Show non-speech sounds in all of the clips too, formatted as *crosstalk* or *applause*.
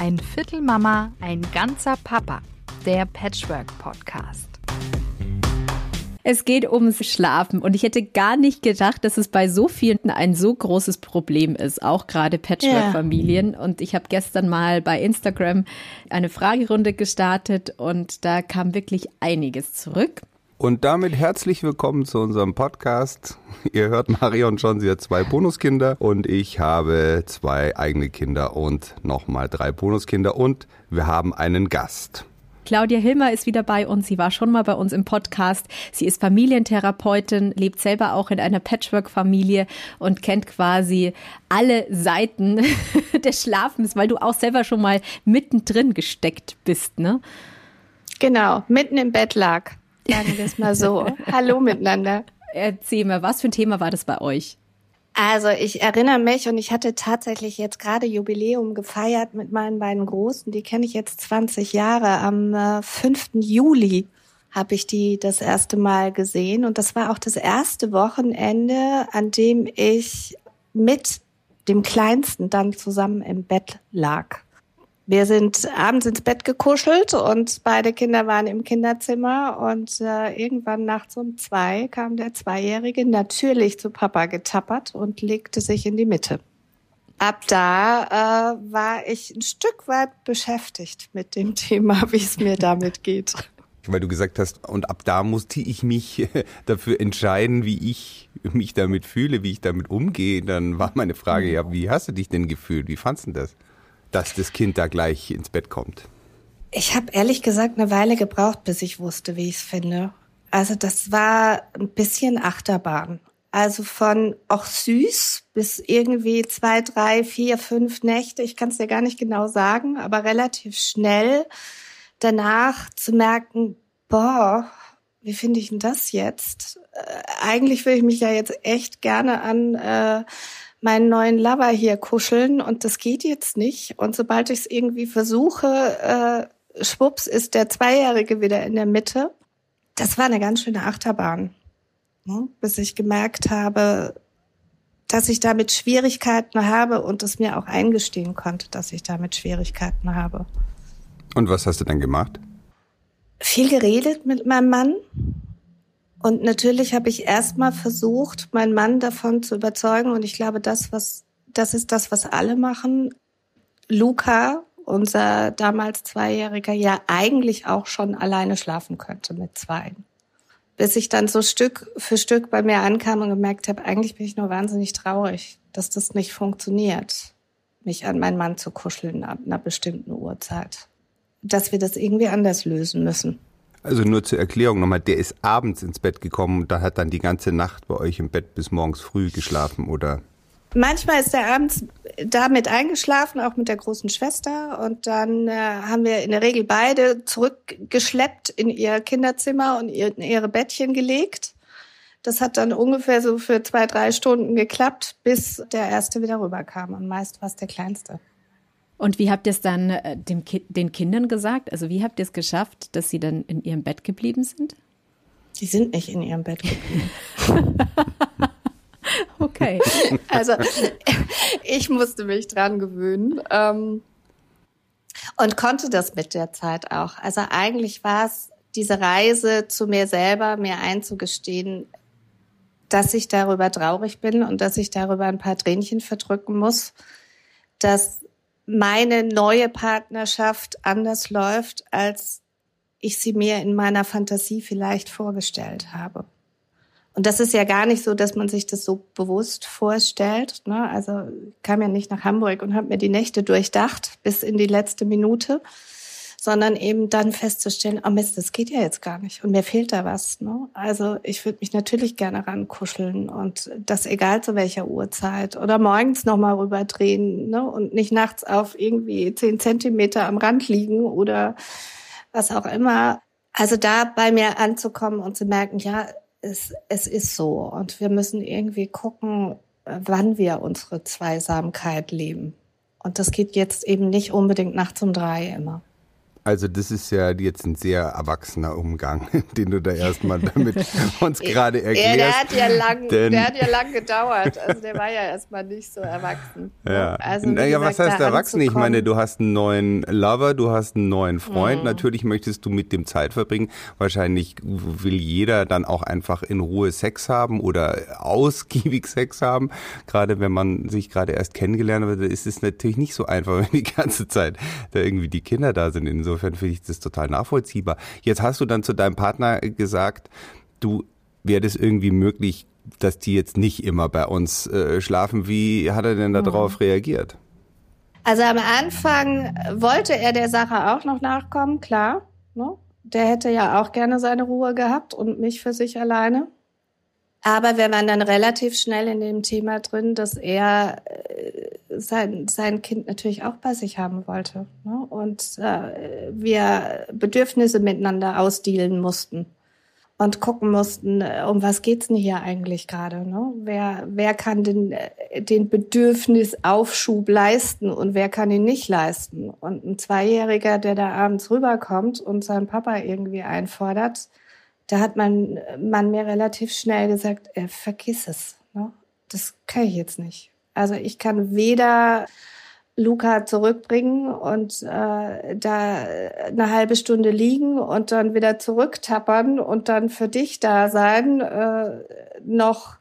Ein Viertel Mama, ein ganzer Papa. Der Patchwork Podcast. Es geht ums Schlafen und ich hätte gar nicht gedacht, dass es bei so vielen ein so großes Problem ist, auch gerade Patchwork-Familien. Ja. Und ich habe gestern mal bei Instagram eine Fragerunde gestartet und da kam wirklich einiges zurück. Und damit herzlich willkommen zu unserem Podcast. Ihr hört Marion schon, sie hat zwei Bonuskinder und ich habe zwei eigene Kinder und nochmal drei Bonuskinder und wir haben einen Gast. Claudia Hilmer ist wieder bei uns. Sie war schon mal bei uns im Podcast. Sie ist Familientherapeutin, lebt selber auch in einer Patchwork-Familie und kennt quasi alle Seiten *laughs* des Schlafens, weil du auch selber schon mal mittendrin gesteckt bist, ne? Genau, mitten im Bett lag. Sagen wir es mal so. *laughs* Hallo miteinander. Erzähl mal, was für ein Thema war das bei euch? Also ich erinnere mich und ich hatte tatsächlich jetzt gerade Jubiläum gefeiert mit meinen beiden Großen. Die kenne ich jetzt 20 Jahre. Am äh, 5. Juli habe ich die das erste Mal gesehen und das war auch das erste Wochenende, an dem ich mit dem Kleinsten dann zusammen im Bett lag. Wir sind abends ins Bett gekuschelt und beide Kinder waren im Kinderzimmer und äh, irgendwann nachts um zwei kam der Zweijährige natürlich zu Papa getappert und legte sich in die Mitte. Ab da äh, war ich ein Stück weit beschäftigt mit dem *laughs* Thema, wie es mir damit geht. Weil du gesagt hast, und ab da musste ich mich *laughs* dafür entscheiden, wie ich mich damit fühle, wie ich damit umgehe. Dann war meine Frage, ja, wie hast du dich denn gefühlt? Wie fandst du das? Dass das Kind da gleich ins Bett kommt? Ich habe ehrlich gesagt eine Weile gebraucht, bis ich wusste, wie ich es finde. Also das war ein bisschen Achterbahn. Also von auch süß bis irgendwie zwei, drei, vier, fünf Nächte. Ich kann es dir gar nicht genau sagen, aber relativ schnell danach zu merken, boah, wie finde ich denn das jetzt? Äh, eigentlich will ich mich ja jetzt echt gerne an äh, meinen neuen Lover hier kuscheln und das geht jetzt nicht. Und sobald ich es irgendwie versuche, äh, schwupps, ist der Zweijährige wieder in der Mitte. Das war eine ganz schöne Achterbahn, ne? bis ich gemerkt habe, dass ich damit Schwierigkeiten habe und es mir auch eingestehen konnte, dass ich damit Schwierigkeiten habe. Und was hast du dann gemacht? Viel geredet mit meinem Mann und natürlich habe ich erstmal versucht, meinen Mann davon zu überzeugen. Und ich glaube, das, was, das ist das, was alle machen. Luca, unser damals Zweijähriger, ja eigentlich auch schon alleine schlafen könnte mit zwei. Bis ich dann so Stück für Stück bei mir ankam und gemerkt habe, eigentlich bin ich nur wahnsinnig traurig, dass das nicht funktioniert, mich an meinen Mann zu kuscheln ab einer bestimmten Uhrzeit. Dass wir das irgendwie anders lösen müssen. Also nur zur Erklärung nochmal, der ist abends ins Bett gekommen und da hat dann die ganze Nacht bei euch im Bett bis morgens früh geschlafen, oder? Manchmal ist er abends damit eingeschlafen, auch mit der großen Schwester. Und dann äh, haben wir in der Regel beide zurückgeschleppt in ihr Kinderzimmer und in ihre Bettchen gelegt. Das hat dann ungefähr so für zwei, drei Stunden geklappt, bis der erste wieder rüberkam. Und meist war es der kleinste. Und wie habt ihr es dann äh, dem Ki den Kindern gesagt? Also wie habt ihr es geschafft, dass sie dann in ihrem Bett geblieben sind? Die sind nicht in ihrem Bett geblieben. *laughs* okay. Also *laughs* ich musste mich dran gewöhnen ähm, und konnte das mit der Zeit auch. Also eigentlich war es diese Reise zu mir selber, mir einzugestehen, dass ich darüber traurig bin und dass ich darüber ein paar Tränchen verdrücken muss, dass meine neue Partnerschaft anders läuft, als ich sie mir in meiner Fantasie vielleicht vorgestellt habe. Und das ist ja gar nicht so, dass man sich das so bewusst vorstellt. Ne? Also kam ja nicht nach Hamburg und habe mir die Nächte durchdacht bis in die letzte Minute, sondern eben dann festzustellen, oh Mist, das geht ja jetzt gar nicht und mir fehlt da was. Ne? Also ich würde mich natürlich gerne rankuscheln und das egal zu welcher Uhrzeit oder morgens nochmal rüberdrehen ne? und nicht nachts auf irgendwie zehn Zentimeter am Rand liegen oder was auch immer. Also da bei mir anzukommen und zu merken, ja, es, es ist so und wir müssen irgendwie gucken, wann wir unsere Zweisamkeit leben. Und das geht jetzt eben nicht unbedingt nachts um drei immer. Also das ist ja jetzt ein sehr erwachsener Umgang, *laughs* den du da erstmal damit *laughs* uns gerade erklärst. Ja, der hat ja lang, der hat ja lang gedauert. Also der war ja erstmal nicht so erwachsen. Ne? Ja. Also, naja, was heißt erwachsen? Ich meine, du hast einen neuen Lover, du hast einen neuen Freund. Mhm. Natürlich möchtest du mit dem Zeit verbringen. Wahrscheinlich will jeder dann auch einfach in Ruhe Sex haben oder ausgiebig *laughs* Sex haben. Gerade wenn man sich gerade erst kennengelernt hat, ist es natürlich nicht so einfach, wenn die ganze Zeit da irgendwie die Kinder da sind. Insofern insofern finde ich das total nachvollziehbar. Jetzt hast du dann zu deinem Partner gesagt, du wäre das irgendwie möglich, dass die jetzt nicht immer bei uns äh, schlafen. Wie hat er denn darauf mhm. reagiert? Also am Anfang wollte er der Sache auch noch nachkommen, klar. Ne? Der hätte ja auch gerne seine Ruhe gehabt und mich für sich alleine. Aber wir waren dann relativ schnell in dem Thema drin, dass er äh, sein, sein Kind natürlich auch bei sich haben wollte. Ne? Und äh, wir Bedürfnisse miteinander ausdealen mussten und gucken mussten, äh, um was geht's denn hier eigentlich gerade? Ne? Wer, wer kann den, äh, den Bedürfnisaufschub leisten und wer kann ihn nicht leisten? Und ein Zweijähriger, der da abends rüberkommt und seinen Papa irgendwie einfordert, da hat man, man mir relativ schnell gesagt, äh, vergiss es. Ne? Das kann ich jetzt nicht. Also ich kann weder Luca zurückbringen und äh, da eine halbe Stunde liegen und dann wieder zurücktappern und dann für dich da sein, äh, noch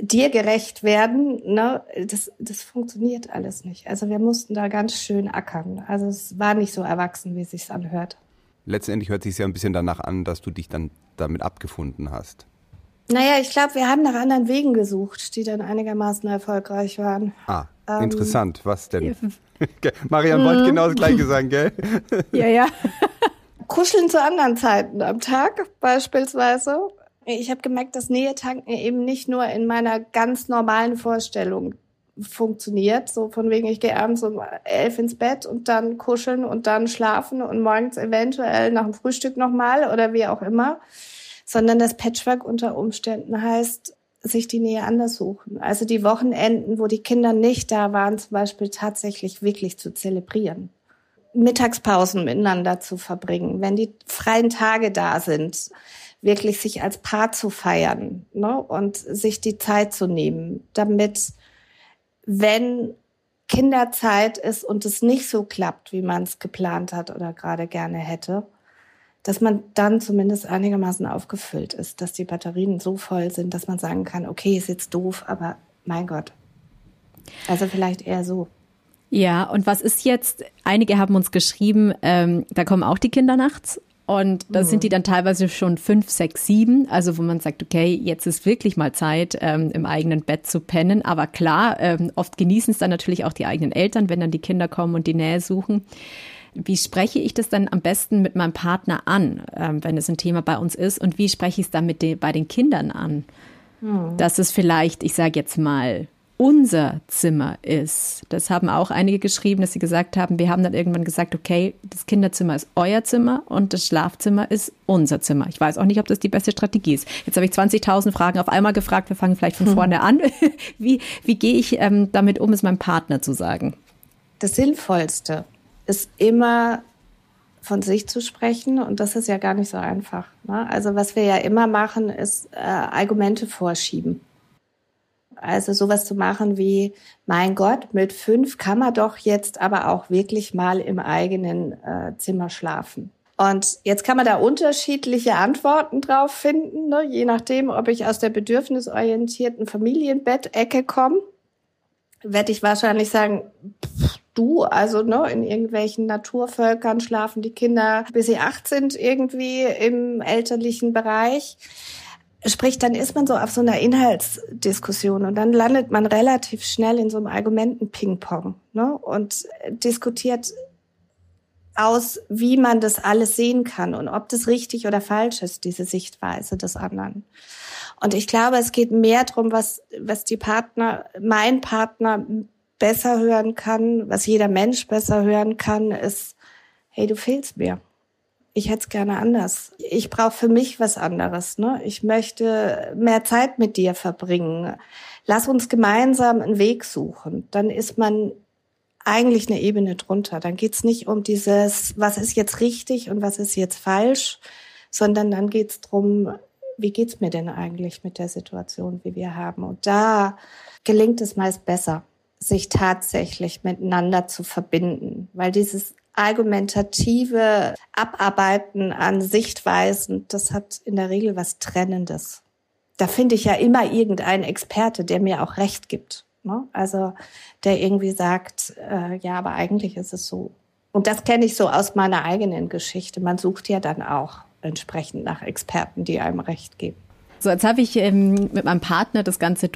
dir gerecht werden, ne, das, das funktioniert alles nicht. Also wir mussten da ganz schön ackern. Also es war nicht so erwachsen, wie es sich anhört. Letztendlich hört sich ja ein bisschen danach an, dass du dich dann damit abgefunden hast. Naja, ich glaube, wir haben nach anderen Wegen gesucht, die dann einigermaßen erfolgreich waren. Ah, ähm, interessant. Was denn? *laughs* Marian wollte mhm. genau das Gleiche sagen, gell? *laughs* Ja, ja. Kuscheln zu anderen Zeiten am Tag beispielsweise. Ich habe gemerkt, dass Nähetanken eben nicht nur in meiner ganz normalen Vorstellung funktioniert. So von wegen, ich gehe abends um elf ins Bett und dann kuscheln und dann schlafen und morgens eventuell nach dem Frühstück nochmal oder wie auch immer. Sondern das Patchwork unter Umständen heißt, sich die Nähe anders suchen. Also die Wochenenden, wo die Kinder nicht da waren, zum Beispiel tatsächlich wirklich zu zelebrieren. Mittagspausen miteinander zu verbringen, wenn die freien Tage da sind, wirklich sich als Paar zu feiern ne? und sich die Zeit zu nehmen, damit wenn Kinderzeit ist und es nicht so klappt, wie man es geplant hat oder gerade gerne hätte, dass man dann zumindest einigermaßen aufgefüllt ist, dass die Batterien so voll sind, dass man sagen kann, okay, ist jetzt doof, aber mein Gott. Also vielleicht eher so. Ja, und was ist jetzt? Einige haben uns geschrieben, ähm, da kommen auch die Kinder nachts und da mhm. sind die dann teilweise schon fünf, sechs, sieben, also wo man sagt, okay, jetzt ist wirklich mal Zeit, ähm, im eigenen Bett zu pennen. Aber klar, ähm, oft genießen es dann natürlich auch die eigenen Eltern, wenn dann die Kinder kommen und die Nähe suchen. Wie spreche ich das dann am besten mit meinem Partner an, ähm, wenn es ein Thema bei uns ist? Und wie spreche ich es dann mit den, bei den Kindern an? Mhm. Dass es vielleicht, ich sage jetzt mal, unser Zimmer ist. Das haben auch einige geschrieben, dass sie gesagt haben, wir haben dann irgendwann gesagt, okay, das Kinderzimmer ist euer Zimmer und das Schlafzimmer ist unser Zimmer. Ich weiß auch nicht, ob das die beste Strategie ist. Jetzt habe ich 20.000 Fragen auf einmal gefragt. Wir fangen vielleicht von hm. vorne an. *laughs* Wie, wie gehe ich ähm, damit um, es meinem Partner zu sagen? Das Sinnvollste ist immer von sich zu sprechen und das ist ja gar nicht so einfach. Ne? Also was wir ja immer machen, ist äh, Argumente vorschieben. Also sowas zu machen wie, mein Gott, mit fünf kann man doch jetzt aber auch wirklich mal im eigenen äh, Zimmer schlafen. Und jetzt kann man da unterschiedliche Antworten drauf finden, ne? je nachdem, ob ich aus der bedürfnisorientierten Familienbettecke komme, werde ich wahrscheinlich sagen, du, also ne, in irgendwelchen Naturvölkern schlafen die Kinder, bis sie acht sind, irgendwie im elterlichen Bereich. Sprich, dann ist man so auf so einer Inhaltsdiskussion und dann landet man relativ schnell in so einem Argumenten-Ping-Pong ne? und diskutiert aus, wie man das alles sehen kann und ob das richtig oder falsch ist, diese Sichtweise des anderen. Und ich glaube, es geht mehr darum, was, was die Partner, mein Partner besser hören kann, was jeder Mensch besser hören kann, ist, hey, du fehlst mir ich hätte es gerne anders. Ich brauche für mich was anderes. Ne? Ich möchte mehr Zeit mit dir verbringen. Lass uns gemeinsam einen Weg suchen. Dann ist man eigentlich eine Ebene drunter. Dann geht's nicht um dieses, was ist jetzt richtig und was ist jetzt falsch, sondern dann geht's drum, wie geht's mir denn eigentlich mit der Situation, wie wir haben? Und da gelingt es meist besser, sich tatsächlich miteinander zu verbinden, weil dieses argumentative Abarbeiten an Sichtweisen, das hat in der Regel was Trennendes. Da finde ich ja immer irgendeinen Experte, der mir auch recht gibt. Ne? Also der irgendwie sagt, äh, ja, aber eigentlich ist es so. Und das kenne ich so aus meiner eigenen Geschichte. Man sucht ja dann auch entsprechend nach Experten, die einem recht geben. So, jetzt habe ich ähm, mit meinem Partner das Ganze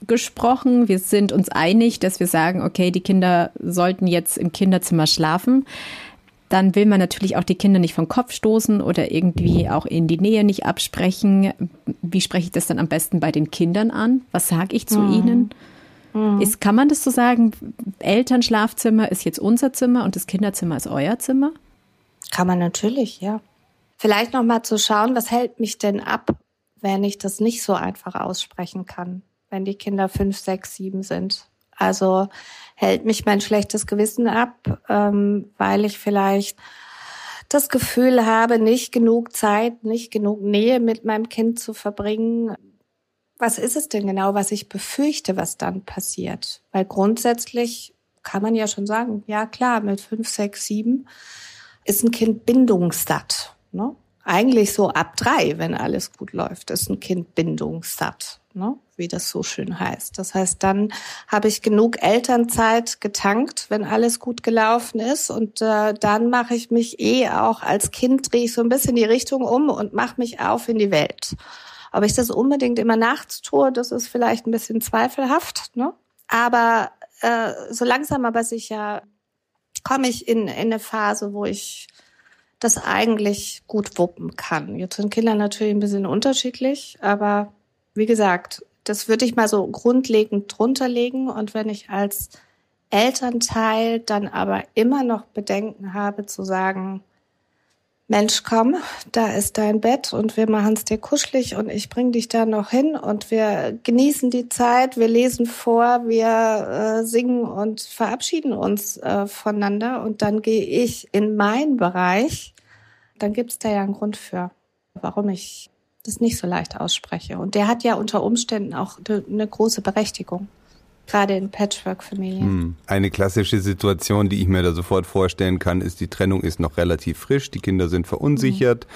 durchgesprochen. Wir sind uns einig, dass wir sagen, okay, die Kinder sollten jetzt im Kinderzimmer schlafen. Dann will man natürlich auch die Kinder nicht vom Kopf stoßen oder irgendwie auch in die Nähe nicht absprechen. Wie spreche ich das dann am besten bei den Kindern an? Was sage ich zu mhm. ihnen? Mhm. Ist, kann man das so sagen? Elternschlafzimmer ist jetzt unser Zimmer und das Kinderzimmer ist euer Zimmer? Kann man natürlich, ja. Vielleicht noch mal zu schauen, was hält mich denn ab, wenn ich das nicht so einfach aussprechen kann, wenn die Kinder fünf, sechs, sieben sind. Also hält mich mein schlechtes Gewissen ab, ähm, weil ich vielleicht das Gefühl habe, nicht genug Zeit, nicht genug Nähe mit meinem Kind zu verbringen. Was ist es denn genau, was ich befürchte, was dann passiert? Weil grundsätzlich kann man ja schon sagen, ja klar, mit fünf, sechs, sieben ist ein Kind bindungssatt. Ne? Eigentlich so ab drei, wenn alles gut läuft, ist ein Kind bindungssatt, ne? wie das so schön heißt. Das heißt, dann habe ich genug Elternzeit getankt, wenn alles gut gelaufen ist. Und äh, dann mache ich mich eh auch als Kind, drehe ich so ein bisschen die Richtung um und mache mich auf in die Welt. Ob ich das unbedingt immer nachts tue, das ist vielleicht ein bisschen zweifelhaft. Ne? Aber äh, so langsam aber sicher komme ich in, in eine Phase, wo ich das eigentlich gut wuppen kann. Jetzt sind Kinder natürlich ein bisschen unterschiedlich, aber wie gesagt, das würde ich mal so grundlegend drunter legen. Und wenn ich als Elternteil dann aber immer noch Bedenken habe zu sagen, Mensch, komm, da ist dein Bett und wir machen es dir kuschelig und ich bring dich da noch hin und wir genießen die Zeit, wir lesen vor, wir äh, singen und verabschieden uns äh, voneinander und dann gehe ich in meinen Bereich, dann gibt es da ja einen Grund für, warum ich das nicht so leicht ausspreche. Und der hat ja unter Umständen auch eine große Berechtigung gerade in Patchwork-Familien. Hm. Eine klassische Situation, die ich mir da sofort vorstellen kann, ist, die Trennung ist noch relativ frisch, die Kinder sind verunsichert,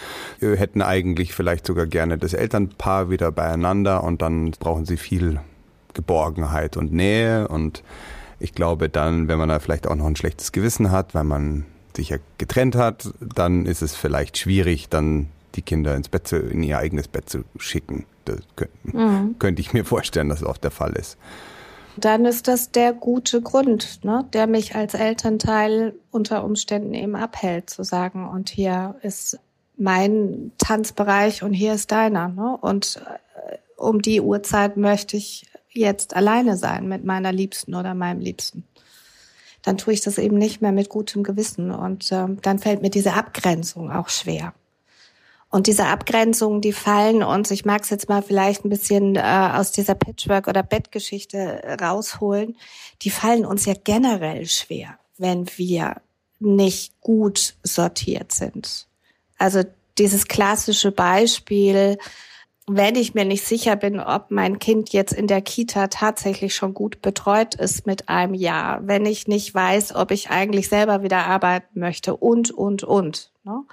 mhm. hätten eigentlich vielleicht sogar gerne das Elternpaar wieder beieinander und dann brauchen sie viel Geborgenheit und Nähe und ich glaube dann, wenn man da vielleicht auch noch ein schlechtes Gewissen hat, weil man sich ja getrennt hat, dann ist es vielleicht schwierig, dann die Kinder ins Bett zu, in ihr eigenes Bett zu schicken. Das könnte, mhm. könnte ich mir vorstellen, dass das oft der Fall ist dann ist das der gute Grund, ne, der mich als Elternteil unter Umständen eben abhält, zu sagen, und hier ist mein Tanzbereich und hier ist deiner. Ne? Und äh, um die Uhrzeit möchte ich jetzt alleine sein mit meiner Liebsten oder meinem Liebsten. Dann tue ich das eben nicht mehr mit gutem Gewissen und ähm, dann fällt mir diese Abgrenzung auch schwer. Und diese Abgrenzungen, die fallen uns, ich mag es jetzt mal vielleicht ein bisschen äh, aus dieser Patchwork- oder Bettgeschichte rausholen, die fallen uns ja generell schwer, wenn wir nicht gut sortiert sind. Also dieses klassische Beispiel, wenn ich mir nicht sicher bin, ob mein Kind jetzt in der Kita tatsächlich schon gut betreut ist mit einem Jahr, wenn ich nicht weiß, ob ich eigentlich selber wieder arbeiten möchte und, und, und. Ne?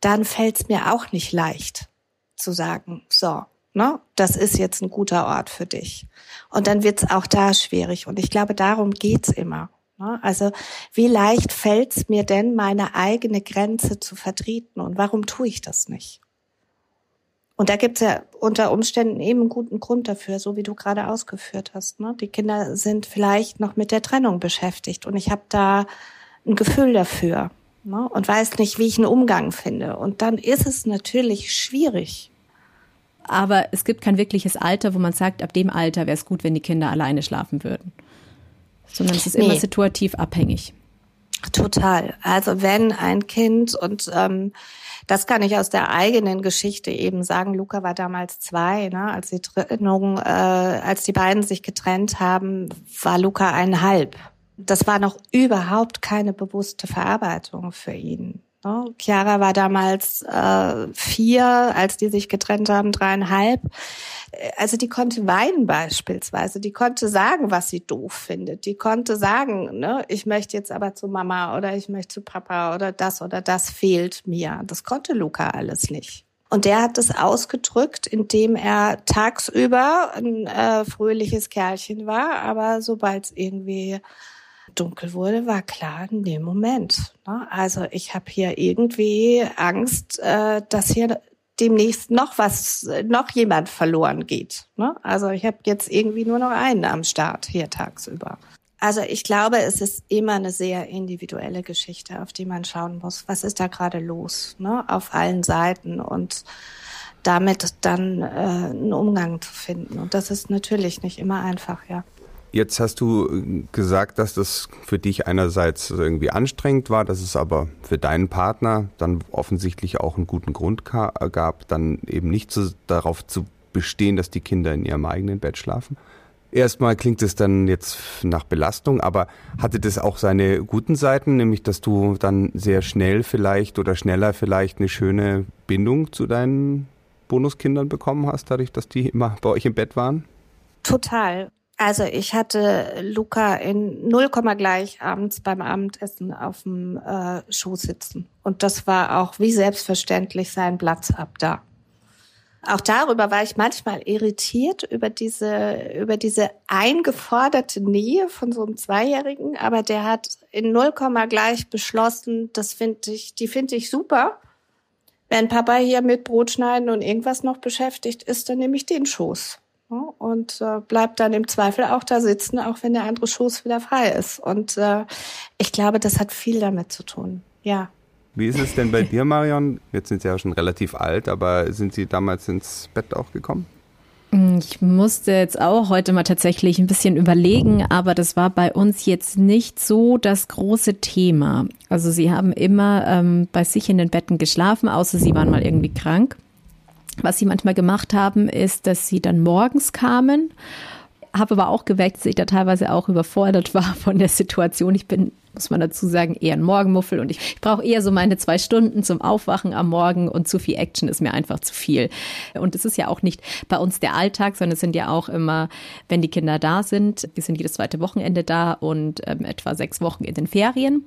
Dann fällt es mir auch nicht leicht zu sagen, so, ne, das ist jetzt ein guter Ort für dich. Und dann wird es auch da schwierig. Und ich glaube, darum geht's immer. Ne? Also wie leicht fällt es mir denn, meine eigene Grenze zu vertreten? Und warum tue ich das nicht? Und da gibt's ja unter Umständen eben einen guten Grund dafür, so wie du gerade ausgeführt hast. Ne? Die Kinder sind vielleicht noch mit der Trennung beschäftigt und ich habe da ein Gefühl dafür ne, und weiß nicht, wie ich einen Umgang finde. Und dann ist es natürlich schwierig. Aber es gibt kein wirkliches Alter, wo man sagt, ab dem Alter wäre es gut, wenn die Kinder alleine schlafen würden. Sondern es ist nee. immer situativ abhängig. Total. Also wenn ein Kind und ähm, das kann ich aus der eigenen Geschichte eben sagen. Luca war damals zwei, ne? als die Trennung, äh, als die beiden sich getrennt haben, war Luca eineinhalb. Das war noch überhaupt keine bewusste Verarbeitung für ihn. Ne? Chiara war damals äh, vier, als die sich getrennt haben, dreieinhalb. Also die konnte weinen beispielsweise. Die konnte sagen, was sie doof findet. Die konnte sagen, ne, ich möchte jetzt aber zu Mama oder ich möchte zu Papa oder das oder das fehlt mir. Das konnte Luca alles nicht. Und der hat das ausgedrückt, indem er tagsüber ein äh, fröhliches Kerlchen war, aber sobald es irgendwie dunkel wurde, war klar, in dem Moment. Ne? Also ich habe hier irgendwie Angst, äh, dass hier demnächst noch was, noch jemand verloren geht. Ne? Also ich habe jetzt irgendwie nur noch einen am Start hier tagsüber. Also ich glaube, es ist immer eine sehr individuelle Geschichte, auf die man schauen muss. Was ist da gerade los? Ne? Auf allen Seiten und damit dann äh, einen Umgang zu finden. Und das ist natürlich nicht immer einfach, ja. Jetzt hast du äh, gesagt, dass das für dich einerseits irgendwie anstrengend war, dass es aber für deinen Partner dann offensichtlich auch einen guten Grund gab, dann eben nicht zu, darauf zu bestehen, dass die Kinder in ihrem eigenen Bett schlafen. Erstmal klingt es dann jetzt nach Belastung, aber hatte das auch seine guten Seiten, nämlich dass du dann sehr schnell vielleicht oder schneller vielleicht eine schöne Bindung zu deinen Bonuskindern bekommen hast, dadurch, dass die immer bei euch im Bett waren? Total. Also ich hatte Luca in 0, gleich abends beim Abendessen auf dem äh, Schoß sitzen. Und das war auch wie selbstverständlich sein Platz ab da. Auch darüber war ich manchmal irritiert über diese, über diese eingeforderte Nähe von so einem Zweijährigen. Aber der hat in 0, gleich beschlossen, das finde ich, die finde ich super. Wenn Papa hier mit Brotschneiden und irgendwas noch beschäftigt ist, dann nehme ich den Schoß und äh, bleibt dann im Zweifel auch da sitzen, auch wenn der andere Schoß wieder frei ist. Und äh, ich glaube, das hat viel damit zu tun. Ja. Wie ist es denn bei dir, Marion? Jetzt sind Sie ja schon relativ alt, aber sind Sie damals ins Bett auch gekommen? Mm, ich musste jetzt auch heute mal tatsächlich ein bisschen überlegen, aber das war bei uns jetzt nicht so das große Thema. Also sie haben immer ähm, bei sich in den Betten geschlafen, außer sie waren mal irgendwie krank. Was sie manchmal gemacht haben, ist, dass sie dann morgens kamen habe aber auch geweckt, dass ich da teilweise auch überfordert war *laughs* von der Situation. Ich bin, muss man dazu sagen, eher ein Morgenmuffel und ich, ich brauche eher so meine zwei Stunden zum Aufwachen am Morgen und zu viel Action ist mir einfach zu viel. Und es ist ja auch nicht bei uns der Alltag, sondern es sind ja auch immer, wenn die Kinder da sind, die sind jedes zweite Wochenende da und ähm, etwa sechs Wochen in den Ferien.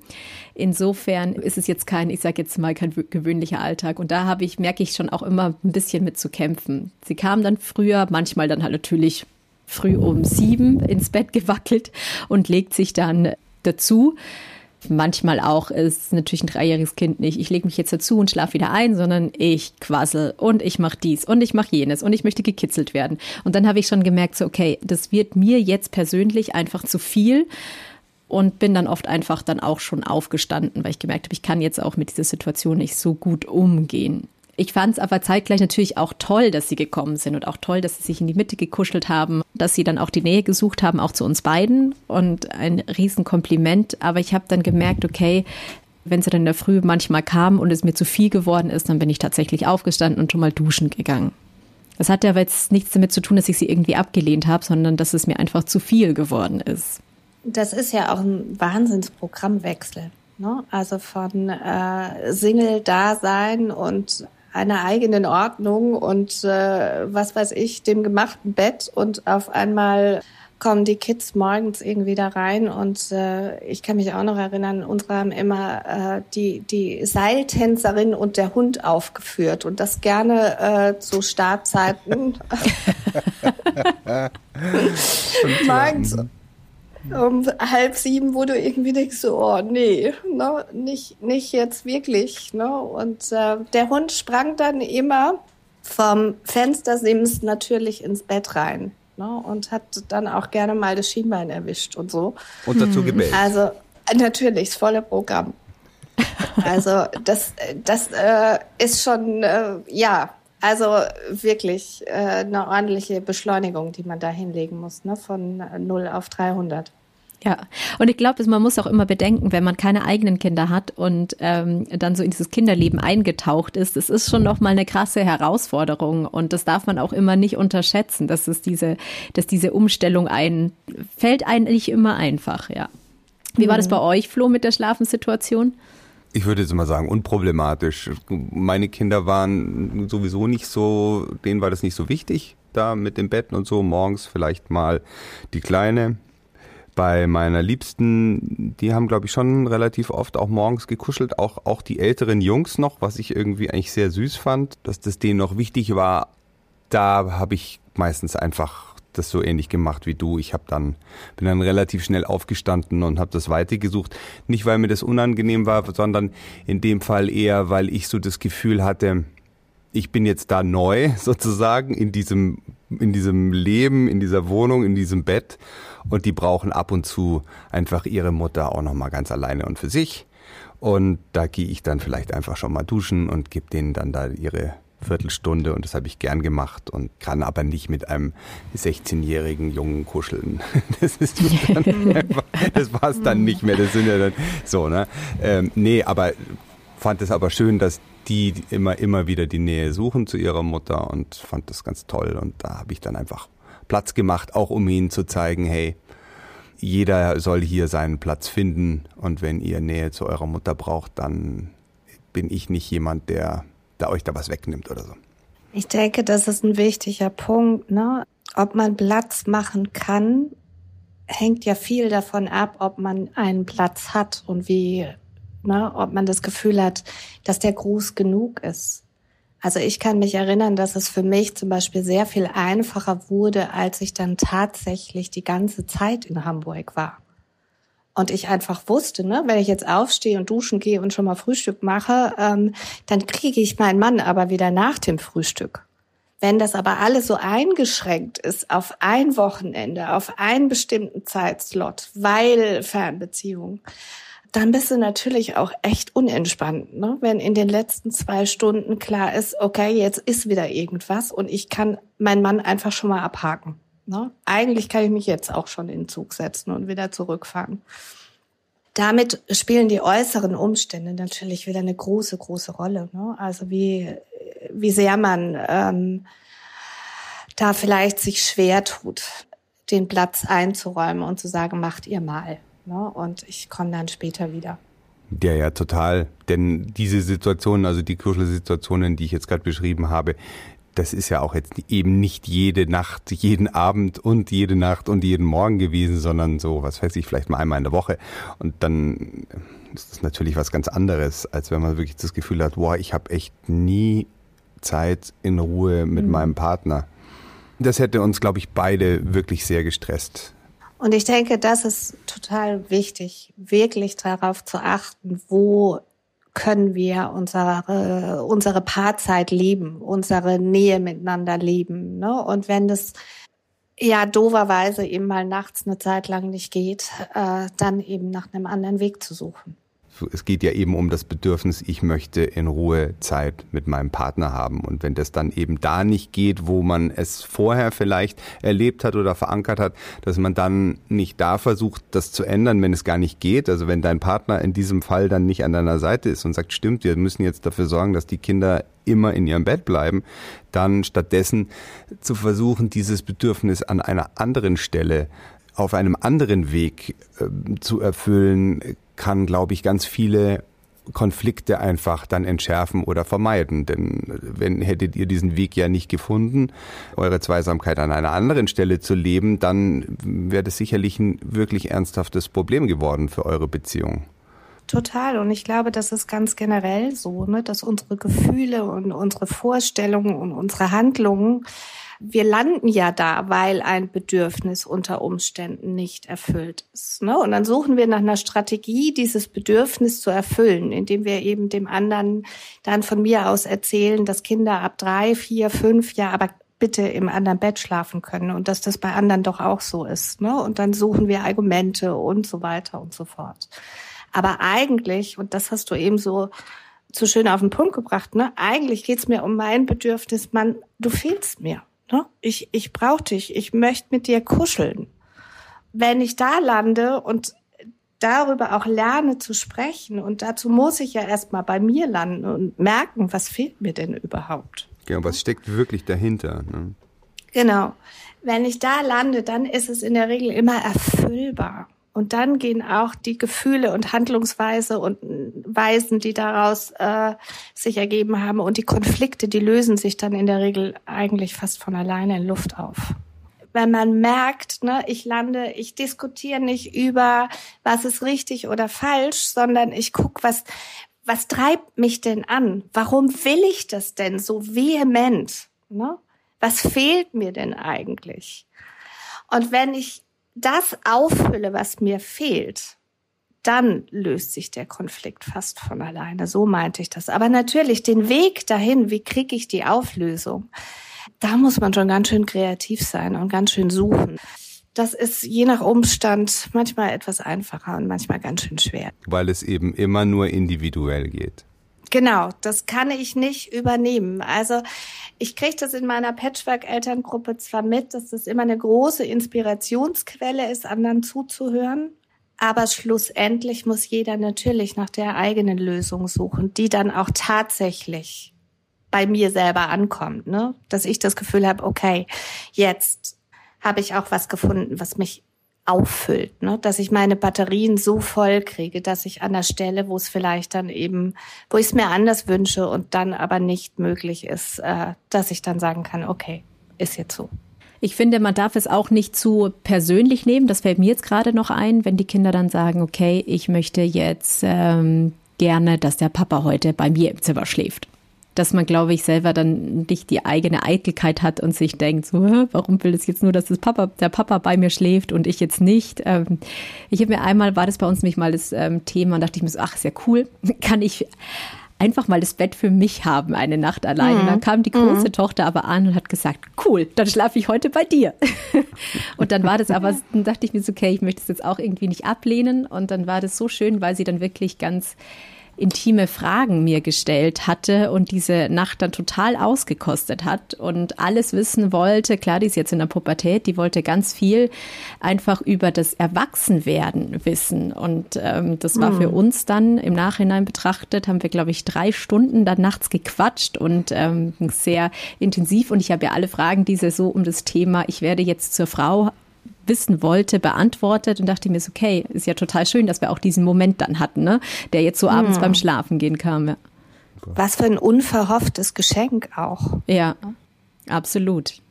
Insofern ist es jetzt kein, ich sage jetzt mal, kein gewöhnlicher Alltag. Und da habe ich, merke ich schon auch immer ein bisschen mit zu kämpfen. Sie kamen dann früher, manchmal dann halt natürlich früh um sieben ins Bett gewackelt und legt sich dann dazu. Manchmal auch ist natürlich ein dreijähriges Kind nicht, ich lege mich jetzt dazu und schlafe wieder ein, sondern ich quassel und ich mache dies und ich mache jenes und ich möchte gekitzelt werden. Und dann habe ich schon gemerkt, so okay, das wird mir jetzt persönlich einfach zu viel und bin dann oft einfach dann auch schon aufgestanden, weil ich gemerkt habe, ich kann jetzt auch mit dieser Situation nicht so gut umgehen. Ich fand es aber zeitgleich natürlich auch toll, dass sie gekommen sind und auch toll, dass sie sich in die Mitte gekuschelt haben, dass sie dann auch die Nähe gesucht haben, auch zu uns beiden und ein Riesenkompliment. Aber ich habe dann gemerkt, okay, wenn sie dann in der Früh manchmal kam und es mir zu viel geworden ist, dann bin ich tatsächlich aufgestanden und schon mal duschen gegangen. Das hatte aber jetzt nichts damit zu tun, dass ich sie irgendwie abgelehnt habe, sondern dass es mir einfach zu viel geworden ist. Das ist ja auch ein Wahnsinnsprogrammwechsel. Ne? Also von äh, Single-Dasein und einer eigenen Ordnung und äh, was weiß ich, dem gemachten Bett und auf einmal kommen die Kids morgens irgendwie da rein und äh, ich kann mich auch noch erinnern, unsere haben immer äh, die, die Seiltänzerin und der Hund aufgeführt und das gerne äh, zu Startzeiten. *laughs* *laughs* Morgens um halb sieben, wo du irgendwie denkst, so, oh nee, ne, nicht, nicht jetzt wirklich. Ne? Und äh, der Hund sprang dann immer vom Fenstersims natürlich ins Bett rein. Ne? Und hat dann auch gerne mal das Schienbein erwischt und so. Und dazu gebellt. Also natürlich, das volle Programm. Also das, das äh, ist schon, äh, ja, also wirklich äh, eine ordentliche Beschleunigung, die man da hinlegen muss, ne? von 0 auf 300. Ja, und ich glaube, man muss auch immer bedenken, wenn man keine eigenen Kinder hat und ähm, dann so in dieses Kinderleben eingetaucht ist, das ist schon noch mal eine krasse Herausforderung und das darf man auch immer nicht unterschätzen, dass es diese, dass diese Umstellung ein fällt eigentlich immer einfach, ja. Wie war das bei euch, Flo, mit der Schlafenssituation? Ich würde jetzt mal sagen, unproblematisch. Meine Kinder waren sowieso nicht so, denen war das nicht so wichtig, da mit dem Betten und so. Morgens vielleicht mal die Kleine. Bei meiner Liebsten, die haben, glaube ich, schon relativ oft auch morgens gekuschelt, auch, auch die älteren Jungs noch, was ich irgendwie eigentlich sehr süß fand, dass das denen noch wichtig war. Da habe ich meistens einfach das so ähnlich gemacht wie du. Ich habe dann bin dann relativ schnell aufgestanden und habe das weitergesucht. Nicht weil mir das unangenehm war, sondern in dem Fall eher, weil ich so das Gefühl hatte, ich bin jetzt da neu *laughs* sozusagen in diesem in diesem Leben, in dieser Wohnung, in diesem Bett und die brauchen ab und zu einfach ihre Mutter auch noch mal ganz alleine und für sich. Und da gehe ich dann vielleicht einfach schon mal duschen und gebe denen dann da ihre Viertelstunde und das habe ich gern gemacht und kann aber nicht mit einem 16-jährigen Jungen kuscheln. *laughs* Das ist *laughs* dann einfach, das war es dann nicht mehr. Das sind ja dann so, ne? Ähm, nee, aber fand es aber schön, dass die immer, immer wieder die Nähe suchen zu ihrer Mutter und fand das ganz toll. Und da habe ich dann einfach Platz gemacht, auch um ihnen zu zeigen, hey, jeder soll hier seinen Platz finden und wenn ihr Nähe zu eurer Mutter braucht, dann bin ich nicht jemand, der da euch da was wegnimmt oder so. Ich denke, das ist ein wichtiger Punkt. Ne? Ob man Platz machen kann, hängt ja viel davon ab, ob man einen Platz hat und wie, ne, ob man das Gefühl hat, dass der Gruß genug ist. Also ich kann mich erinnern, dass es für mich zum Beispiel sehr viel einfacher wurde, als ich dann tatsächlich die ganze Zeit in Hamburg war. Und ich einfach wusste, ne, wenn ich jetzt aufstehe und duschen gehe und schon mal Frühstück mache, ähm, dann kriege ich meinen Mann aber wieder nach dem Frühstück. Wenn das aber alles so eingeschränkt ist auf ein Wochenende, auf einen bestimmten Zeitslot, weil Fernbeziehung, dann bist du natürlich auch echt unentspannt, ne? wenn in den letzten zwei Stunden klar ist, okay, jetzt ist wieder irgendwas und ich kann meinen Mann einfach schon mal abhaken. Ne? Eigentlich kann ich mich jetzt auch schon in den Zug setzen und wieder zurückfahren. Damit spielen die äußeren Umstände natürlich wieder eine große, große Rolle. Ne? Also wie, wie sehr man ähm, da vielleicht sich schwer tut, den Platz einzuräumen und zu sagen, macht ihr mal. Ne? Und ich komme dann später wieder. Ja, ja, total. Denn diese Situationen, also die Kuschelsituationen, die ich jetzt gerade beschrieben habe, das ist ja auch jetzt eben nicht jede Nacht, jeden Abend und jede Nacht und jeden Morgen gewesen, sondern so, was weiß ich, vielleicht mal einmal in der Woche. Und dann ist das natürlich was ganz anderes, als wenn man wirklich das Gefühl hat, boah, ich habe echt nie Zeit in Ruhe mit mhm. meinem Partner. Das hätte uns, glaube ich, beide wirklich sehr gestresst. Und ich denke, das ist total wichtig, wirklich darauf zu achten, wo können wir unsere, unsere Paarzeit leben, unsere Nähe miteinander leben. Ne? Und wenn das ja doverweise eben mal nachts eine Zeit lang nicht geht, äh, dann eben nach einem anderen Weg zu suchen es geht ja eben um das Bedürfnis, ich möchte in Ruhe Zeit mit meinem Partner haben. Und wenn das dann eben da nicht geht, wo man es vorher vielleicht erlebt hat oder verankert hat, dass man dann nicht da versucht, das zu ändern, wenn es gar nicht geht. Also wenn dein Partner in diesem Fall dann nicht an deiner Seite ist und sagt, stimmt, wir müssen jetzt dafür sorgen, dass die Kinder immer in ihrem Bett bleiben, dann stattdessen zu versuchen, dieses Bedürfnis an einer anderen Stelle auf einem anderen Weg äh, zu erfüllen, kann, glaube ich, ganz viele Konflikte einfach dann entschärfen oder vermeiden. Denn wenn hättet ihr diesen Weg ja nicht gefunden, eure Zweisamkeit an einer anderen Stelle zu leben, dann wäre das sicherlich ein wirklich ernsthaftes Problem geworden für eure Beziehung. Total. Und ich glaube, das ist ganz generell so, ne, dass unsere Gefühle und unsere Vorstellungen und unsere Handlungen wir landen ja da, weil ein Bedürfnis unter Umständen nicht erfüllt ist. Ne? Und dann suchen wir nach einer Strategie, dieses Bedürfnis zu erfüllen, indem wir eben dem anderen dann von mir aus erzählen, dass Kinder ab drei, vier, fünf, ja, aber bitte im anderen Bett schlafen können und dass das bei anderen doch auch so ist. Ne? Und dann suchen wir Argumente und so weiter und so fort. Aber eigentlich, und das hast du eben so zu schön auf den Punkt gebracht, ne? Eigentlich geht's mir um mein Bedürfnis, Mann, du fehlst mir. Ne? Ich, ich brauche dich, ich möchte mit dir kuscheln. Wenn ich da lande und darüber auch lerne zu sprechen, und dazu muss ich ja erstmal bei mir landen und merken, was fehlt mir denn überhaupt. Genau, was steckt wirklich dahinter? Ne? Genau. Wenn ich da lande, dann ist es in der Regel immer erfüllbar. Und dann gehen auch die Gefühle und Handlungsweise und Weisen, die daraus äh, sich ergeben haben und die Konflikte, die lösen sich dann in der Regel eigentlich fast von alleine in Luft auf. Wenn man merkt, ne, ich lande, ich diskutiere nicht über, was ist richtig oder falsch, sondern ich guck, was, was treibt mich denn an? Warum will ich das denn so vehement? Ne? Was fehlt mir denn eigentlich? Und wenn ich das auffülle, was mir fehlt, dann löst sich der Konflikt fast von alleine. So meinte ich das. Aber natürlich den Weg dahin, wie kriege ich die Auflösung, da muss man schon ganz schön kreativ sein und ganz schön suchen. Das ist je nach Umstand manchmal etwas einfacher und manchmal ganz schön schwer. Weil es eben immer nur individuell geht. Genau, das kann ich nicht übernehmen. Also ich kriege das in meiner Patchwork-Elterngruppe zwar mit, dass das immer eine große Inspirationsquelle ist, anderen zuzuhören, aber schlussendlich muss jeder natürlich nach der eigenen Lösung suchen, die dann auch tatsächlich bei mir selber ankommt, ne? Dass ich das Gefühl habe, okay, jetzt habe ich auch was gefunden, was mich auffüllt, ne? dass ich meine Batterien so voll kriege, dass ich an der Stelle, wo es vielleicht dann eben, wo ich es mir anders wünsche und dann aber nicht möglich ist, äh, dass ich dann sagen kann, okay, ist jetzt so. Ich finde, man darf es auch nicht zu persönlich nehmen. Das fällt mir jetzt gerade noch ein, wenn die Kinder dann sagen, okay, ich möchte jetzt ähm, gerne, dass der Papa heute bei mir im Zimmer schläft dass man, glaube ich, selber dann nicht die eigene Eitelkeit hat und sich denkt, so, warum will es jetzt nur, dass das Papa, der Papa bei mir schläft und ich jetzt nicht? Ähm, ich habe mir einmal, war das bei uns nicht mal das ähm, Thema und dachte ich mir so, ach, ist ja cool, *laughs* kann ich einfach mal das Bett für mich haben, eine Nacht alleine. Mhm. Dann kam die große mhm. Tochter aber an und hat gesagt, cool, dann schlafe ich heute bei dir. *laughs* und dann war das aber, dann dachte ich mir so, okay, ich möchte es jetzt auch irgendwie nicht ablehnen. Und dann war das so schön, weil sie dann wirklich ganz intime Fragen mir gestellt hatte und diese Nacht dann total ausgekostet hat und alles wissen wollte. Klar, die ist jetzt in der Pubertät, die wollte ganz viel einfach über das Erwachsenwerden wissen. Und ähm, das war mhm. für uns dann im Nachhinein betrachtet, haben wir, glaube ich, drei Stunden dann nachts gequatscht und ähm, sehr intensiv. Und ich habe ja alle Fragen, diese so um das Thema, ich werde jetzt zur Frau wissen wollte, beantwortet und dachte mir so, okay, ist ja total schön, dass wir auch diesen Moment dann hatten, ne? der jetzt so abends hm. beim Schlafen gehen kam. Ja. Was für ein unverhofftes Geschenk auch. Ja, absolut.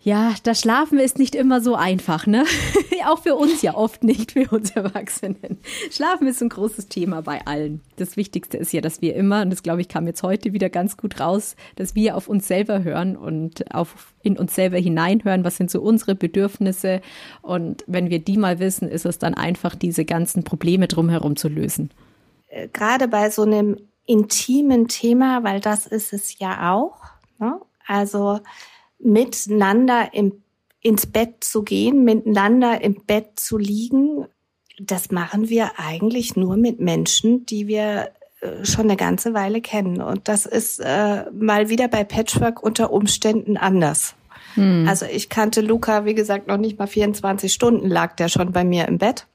Ja, das Schlafen ist nicht immer so einfach, ne? *laughs* Auch für uns ja oft nicht, für uns Erwachsenen. Schlafen ist ein großes Thema bei allen. Das Wichtigste ist ja, dass wir immer, und das glaube ich kam jetzt heute wieder ganz gut raus, dass wir auf uns selber hören und auf, in uns selber hineinhören, was sind so unsere Bedürfnisse. Und wenn wir die mal wissen, ist es dann einfach, diese ganzen Probleme drumherum zu lösen. Äh, gerade bei so einem intimen Thema, weil das ist es ja auch. Ne? Also miteinander im, ins Bett zu gehen, miteinander im Bett zu liegen, das machen wir eigentlich nur mit Menschen, die wir äh, schon eine ganze Weile kennen. Und das ist äh, mal wieder bei Patchwork unter Umständen anders. Hm. Also ich kannte Luca, wie gesagt, noch nicht mal 24 Stunden lag der schon bei mir im Bett.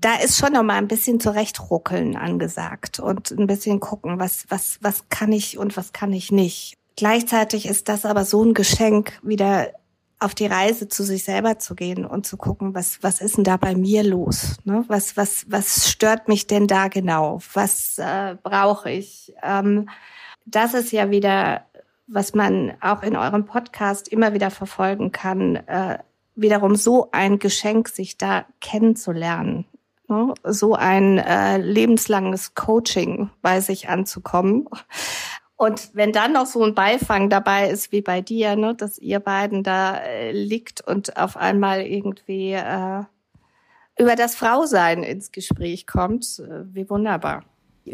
Da ist schon noch mal ein bisschen zurechtruckeln angesagt und ein bisschen gucken, was, was, was kann ich und was kann ich nicht. Gleichzeitig ist das aber so ein Geschenk, wieder auf die Reise zu sich selber zu gehen und zu gucken, was, was ist denn da bei mir los? Ne? Was, was, was stört mich denn da genau? Was äh, brauche ich? Ähm, das ist ja wieder, was man auch in eurem Podcast immer wieder verfolgen kann, äh, wiederum so ein Geschenk, sich da kennenzulernen. Ne? So ein äh, lebenslanges Coaching bei sich anzukommen und wenn dann noch so ein Beifang dabei ist wie bei dir, ne, dass ihr beiden da äh, liegt und auf einmal irgendwie äh, über das Frausein ins Gespräch kommt, äh, wie wunderbar.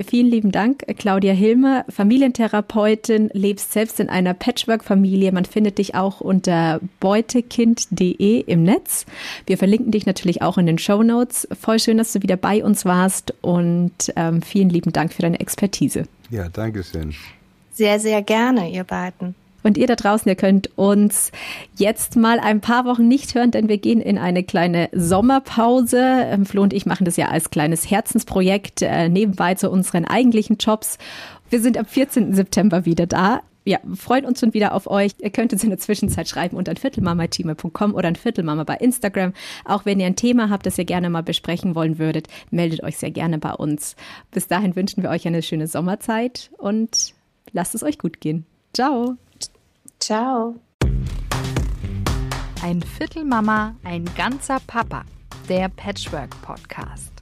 Vielen lieben Dank, Claudia Hilmer, Familientherapeutin, lebst selbst in einer Patchwork-Familie. Man findet dich auch unter beutekind.de im Netz. Wir verlinken dich natürlich auch in den Show Notes. Voll schön, dass du wieder bei uns warst und ähm, vielen lieben Dank für deine Expertise. Ja, danke schön sehr, sehr gerne, ihr beiden. Und ihr da draußen, ihr könnt uns jetzt mal ein paar Wochen nicht hören, denn wir gehen in eine kleine Sommerpause. Ähm, Flo und ich machen das ja als kleines Herzensprojekt äh, nebenbei zu unseren eigentlichen Jobs. Wir sind am 14. September wieder da. Ja, freuen uns schon wieder auf euch. Ihr könnt uns in der Zwischenzeit schreiben unter viertelmama.gmail.com oder ein Viertelmama bei Instagram. Auch wenn ihr ein Thema habt, das ihr gerne mal besprechen wollen würdet, meldet euch sehr gerne bei uns. Bis dahin wünschen wir euch eine schöne Sommerzeit und Lasst es euch gut gehen. Ciao. Ciao. Ein Viertel Mama, ein ganzer Papa. Der Patchwork Podcast.